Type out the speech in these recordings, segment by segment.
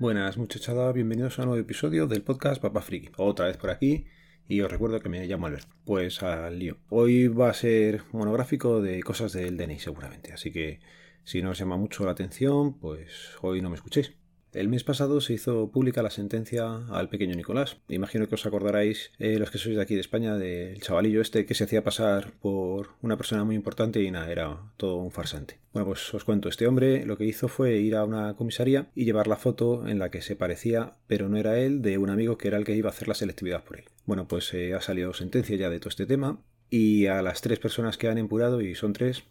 Buenas muchachada, bienvenidos a un nuevo episodio del podcast Papa Friki. Otra vez por aquí y os recuerdo que me llamo Albert. Pues al lío. Hoy va a ser monográfico de cosas del DNI seguramente, así que si no os llama mucho la atención, pues hoy no me escuchéis. El mes pasado se hizo pública la sentencia al pequeño Nicolás. Imagino que os acordaréis, eh, los que sois de aquí de España, del chavalillo este que se hacía pasar por una persona muy importante y nada, era todo un farsante. Bueno, pues os cuento, este hombre lo que hizo fue ir a una comisaría y llevar la foto en la que se parecía, pero no era él, de un amigo que era el que iba a hacer la selectividad por él. Bueno, pues eh, ha salido sentencia ya de todo este tema y a las tres personas que han empurado, y son tres,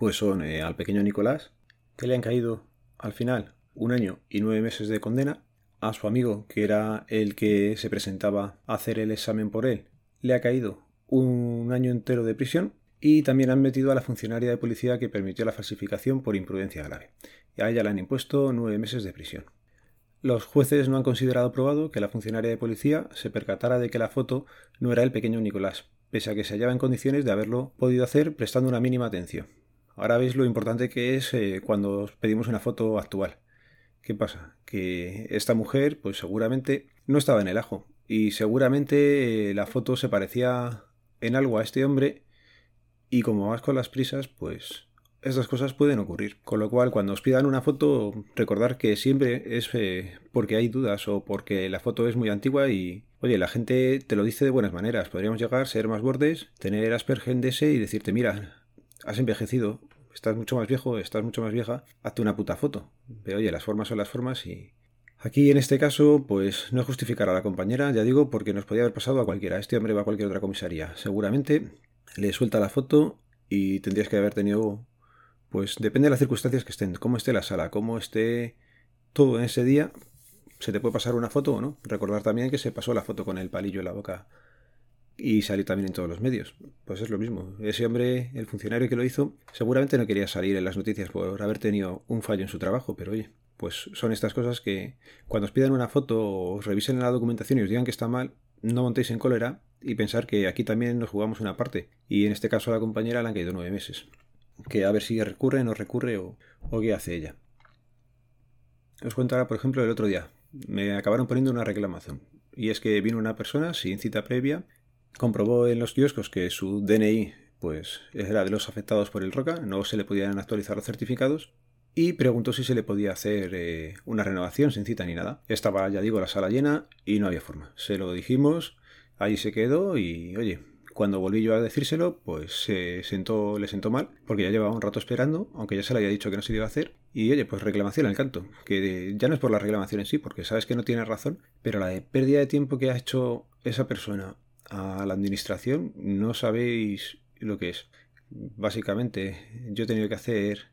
pues son eh, al pequeño Nicolás, que le han caído al final un año y nueve meses de condena, a su amigo, que era el que se presentaba a hacer el examen por él, le ha caído un año entero de prisión y también han metido a la funcionaria de policía que permitió la falsificación por imprudencia grave. Y a ella le han impuesto nueve meses de prisión. Los jueces no han considerado probado que la funcionaria de policía se percatara de que la foto no era el pequeño Nicolás, pese a que se hallaba en condiciones de haberlo podido hacer prestando una mínima atención. Ahora veis lo importante que es eh, cuando pedimos una foto actual. ¿Qué pasa? Que esta mujer, pues seguramente no estaba en el ajo. Y seguramente eh, la foto se parecía en algo a este hombre. Y como vas con las prisas, pues estas cosas pueden ocurrir. Con lo cual, cuando os pidan una foto, recordar que siempre es eh, porque hay dudas o porque la foto es muy antigua y, oye, la gente te lo dice de buenas maneras. Podríamos llegar, ser más bordes, tener Asperger de ese y decirte, mira, has envejecido, estás mucho más viejo, estás mucho más vieja, hazte una puta foto. Pero oye, las formas son las formas y... Aquí en este caso, pues no justificar a la compañera, ya digo, porque nos podía haber pasado a cualquiera. Este hombre va a cualquier otra comisaría. Seguramente le suelta la foto y tendrías que haber tenido, pues depende de las circunstancias que estén, cómo esté la sala, cómo esté todo en ese día, se te puede pasar una foto o no. Recordar también que se pasó la foto con el palillo en la boca y salió también en todos los medios. Pues es lo mismo. Ese hombre, el funcionario que lo hizo, seguramente no quería salir en las noticias por haber tenido un fallo en su trabajo, pero oye, pues son estas cosas que cuando os pidan una foto o os revisen la documentación y os digan que está mal, no montéis en cólera y pensar que aquí también nos jugamos una parte. Y en este caso a la compañera le han caído nueve meses. Que a ver si recurre, no recurre o, o qué hace ella. Os cuento por ejemplo, el otro día. Me acabaron poniendo una reclamación. Y es que vino una persona sin cita previa comprobó en los kioscos que su DNI pues era de los afectados por el ROCA, no se le podían actualizar los certificados y preguntó si se le podía hacer eh, una renovación sin cita ni nada. Estaba, ya digo, la sala llena y no había forma. Se lo dijimos, ahí se quedó y oye, cuando volví yo a decírselo, pues se sentó, le sentó mal, porque ya llevaba un rato esperando, aunque ya se le había dicho que no se iba a hacer. Y oye, pues reclamación al canto, que ya no es por la reclamación en sí, porque sabes que no tiene razón, pero la de pérdida de tiempo que ha hecho esa persona a la administración no sabéis lo que es. Básicamente, yo he tenido que hacer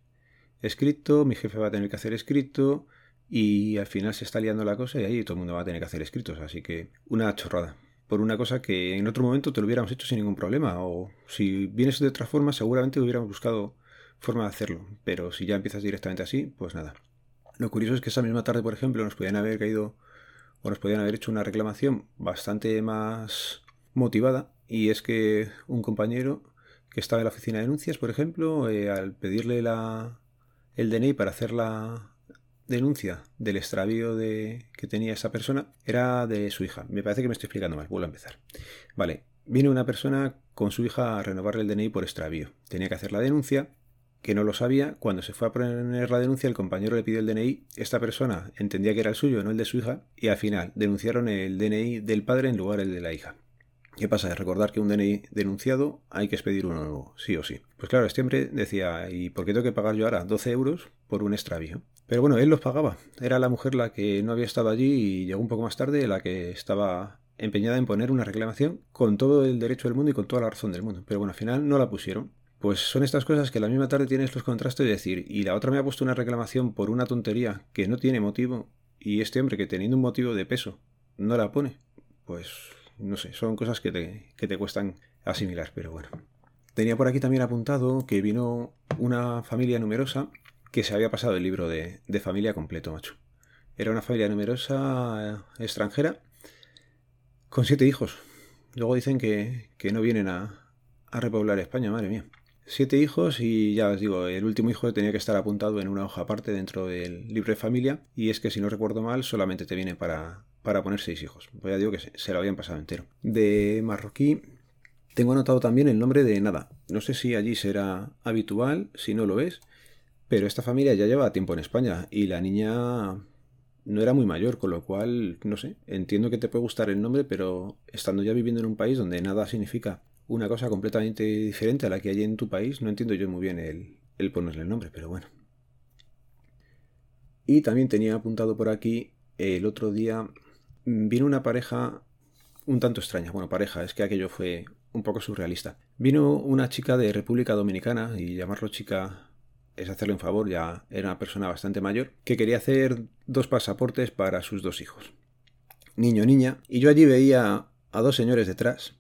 escrito, mi jefe va a tener que hacer escrito y al final se está liando la cosa y ahí todo el mundo va a tener que hacer escritos. Así que una chorrada. Por una cosa que en otro momento te lo hubiéramos hecho sin ningún problema. O si vienes de otra forma, seguramente hubiéramos buscado forma de hacerlo. Pero si ya empiezas directamente así, pues nada. Lo curioso es que esa misma tarde, por ejemplo, nos podían haber caído o nos podían haber hecho una reclamación bastante más motivada y es que un compañero que estaba en la oficina de denuncias, por ejemplo, eh, al pedirle la, el DNI para hacer la denuncia del extravío de, que tenía esa persona, era de su hija. Me parece que me estoy explicando mal, vuelvo a empezar. Vale, vino una persona con su hija a renovarle el DNI por extravío. Tenía que hacer la denuncia, que no lo sabía. Cuando se fue a poner la denuncia, el compañero le pidió el DNI. Esta persona entendía que era el suyo, no el de su hija, y al final denunciaron el DNI del padre en lugar del de la hija. ¿Qué pasa? Recordar que un DNI denunciado hay que expedir uno nuevo, sí o sí. Pues claro, este hombre decía, ¿y por qué tengo que pagar yo ahora 12 euros por un extravío? Pero bueno, él los pagaba. Era la mujer la que no había estado allí y llegó un poco más tarde, la que estaba empeñada en poner una reclamación con todo el derecho del mundo y con toda la razón del mundo. Pero bueno, al final no la pusieron. Pues son estas cosas que la misma tarde tienes los contrastes de decir, y la otra me ha puesto una reclamación por una tontería que no tiene motivo, y este hombre que teniendo un motivo de peso no la pone. Pues no sé, son cosas que te, cuestan asimilar, pero bueno. Tenía por aquí también apuntado que vino una familia numerosa que se había pasado el libro de, familia completo, macho. Era una familia numerosa eh, extranjera con siete hijos. Luego dicen que, no vienen a, a repoblar España, madre mía. Siete hijos y ya os digo, el último hijo tenía que estar apuntado en una hoja aparte dentro del libro de familia y es que si no recuerdo mal solamente te viene para, para poner seis hijos. Pues ya digo que se, se lo habían pasado entero. De marroquí tengo anotado también el nombre de nada. No sé si allí será habitual, si no lo es, pero esta familia ya lleva tiempo en España y la niña no era muy mayor, con lo cual, no sé, entiendo que te puede gustar el nombre, pero estando ya viviendo en un país donde nada significa una cosa completamente diferente a la que hay en tu país, no entiendo yo muy bien el, el ponerle el nombre, pero bueno. Y también tenía apuntado por aquí, el otro día vino una pareja un tanto extraña. Bueno, pareja, es que aquello fue un poco surrealista. Vino una chica de República Dominicana, y llamarlo chica es hacerle un favor, ya era una persona bastante mayor, que quería hacer dos pasaportes para sus dos hijos. Niño, niña, y yo allí veía a dos señores detrás.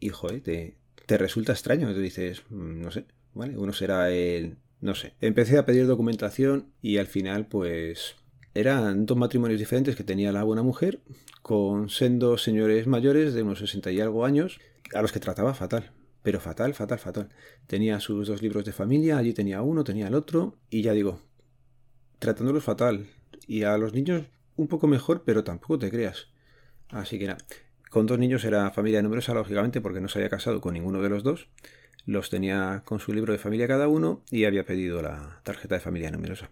Hijo, ¿eh? te, te resulta extraño, te dices, mm, no sé, ¿vale? Uno será el... no sé. Empecé a pedir documentación y al final pues eran dos matrimonios diferentes que tenía la buena mujer con sendos señores mayores de unos 60 y algo años a los que trataba fatal. Pero fatal, fatal, fatal. Tenía sus dos libros de familia, allí tenía uno, tenía el otro, y ya digo, tratándolos fatal. Y a los niños un poco mejor, pero tampoco te creas. Así que nada, con dos niños era familia numerosa, lógicamente, porque no se había casado con ninguno de los dos. Los tenía con su libro de familia cada uno y había pedido la tarjeta de familia numerosa.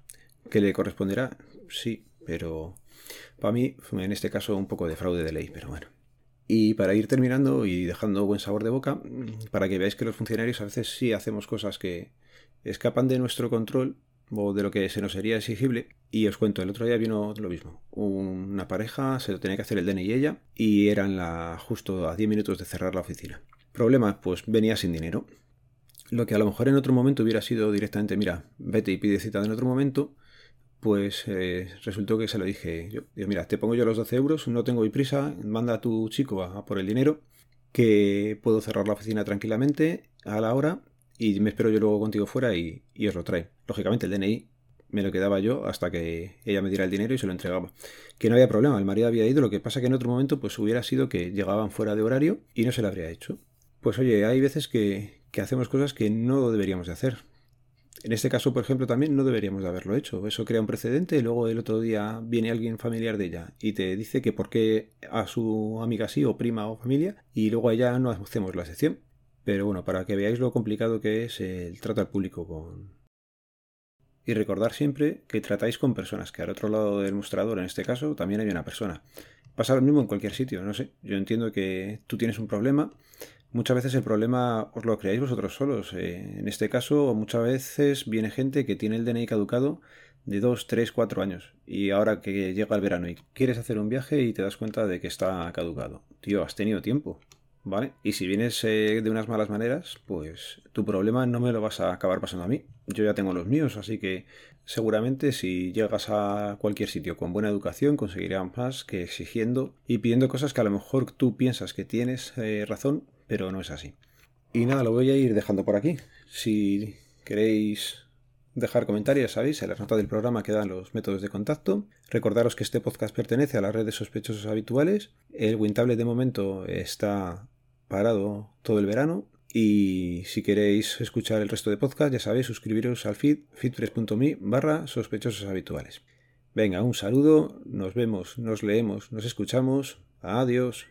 ¿Que le corresponderá? Sí, pero para mí, en este caso, un poco de fraude de ley, pero bueno. Y para ir terminando y dejando buen sabor de boca, para que veáis que los funcionarios a veces sí hacemos cosas que escapan de nuestro control o de lo que se nos sería exigible. Y os cuento, el otro día vino lo mismo. Una pareja, se lo tenía que hacer el DNI y ella, y eran justo a 10 minutos de cerrar la oficina. Problema, pues venía sin dinero. Lo que a lo mejor en otro momento hubiera sido directamente, mira, vete y pide cita en otro momento, pues eh, resultó que se lo dije yo. mira, te pongo yo los 12 euros, no tengo prisa, manda a tu chico a, por el dinero, que puedo cerrar la oficina tranquilamente a la hora y me espero yo luego contigo fuera y, os lo trae. Lógicamente el DNI me lo quedaba yo hasta que ella me diera el dinero y se lo entregaba. Que no había problema, el marido había ido, lo que pasa que en otro momento pues hubiera sido que llegaban fuera de horario y no se lo habría hecho. Pues oye, hay veces que, que hacemos cosas que no deberíamos de hacer. En este caso, por ejemplo, también no deberíamos de haberlo hecho. Eso crea un precedente y luego el otro día viene alguien familiar de ella y te dice que por qué a su amiga sí o prima o familia y luego a ella no hacemos la excepción. Pero bueno, para que veáis lo complicado que es el trato al público con... Y recordar siempre que tratáis con personas, que al otro lado del mostrador, en este caso, también hay una persona. Pasa lo mismo en cualquier sitio, no sé. Yo entiendo que tú tienes un problema Muchas veces el problema os lo creáis vosotros solos. Eh, en este caso, muchas veces viene gente que tiene el DNI caducado de 2, 3, 4 años. Y ahora que llega el verano y quieres hacer un viaje y te das cuenta de que está caducado. Tío, has tenido tiempo. ¿Vale? Y si vienes eh, de unas malas maneras, pues tu problema no me lo vas a acabar pasando a mí. Yo ya tengo los míos, así que seguramente si llegas a cualquier sitio con buena educación conseguirás más que exigiendo y pidiendo cosas que a lo mejor tú piensas que tienes eh, razón, pero no es así. Y nada, lo voy a ir dejando por aquí. Si queréis dejar comentarios, sabéis, en las notas del programa quedan los métodos de contacto. Recordaros que este podcast pertenece a la red de sospechosos habituales. El Wintable de momento está parado todo el verano. Y si queréis escuchar el resto de podcast, ya sabéis, suscribiros al feed feedpress.me barra sospechosos habituales. Venga, un saludo, nos vemos, nos leemos, nos escuchamos. Adiós.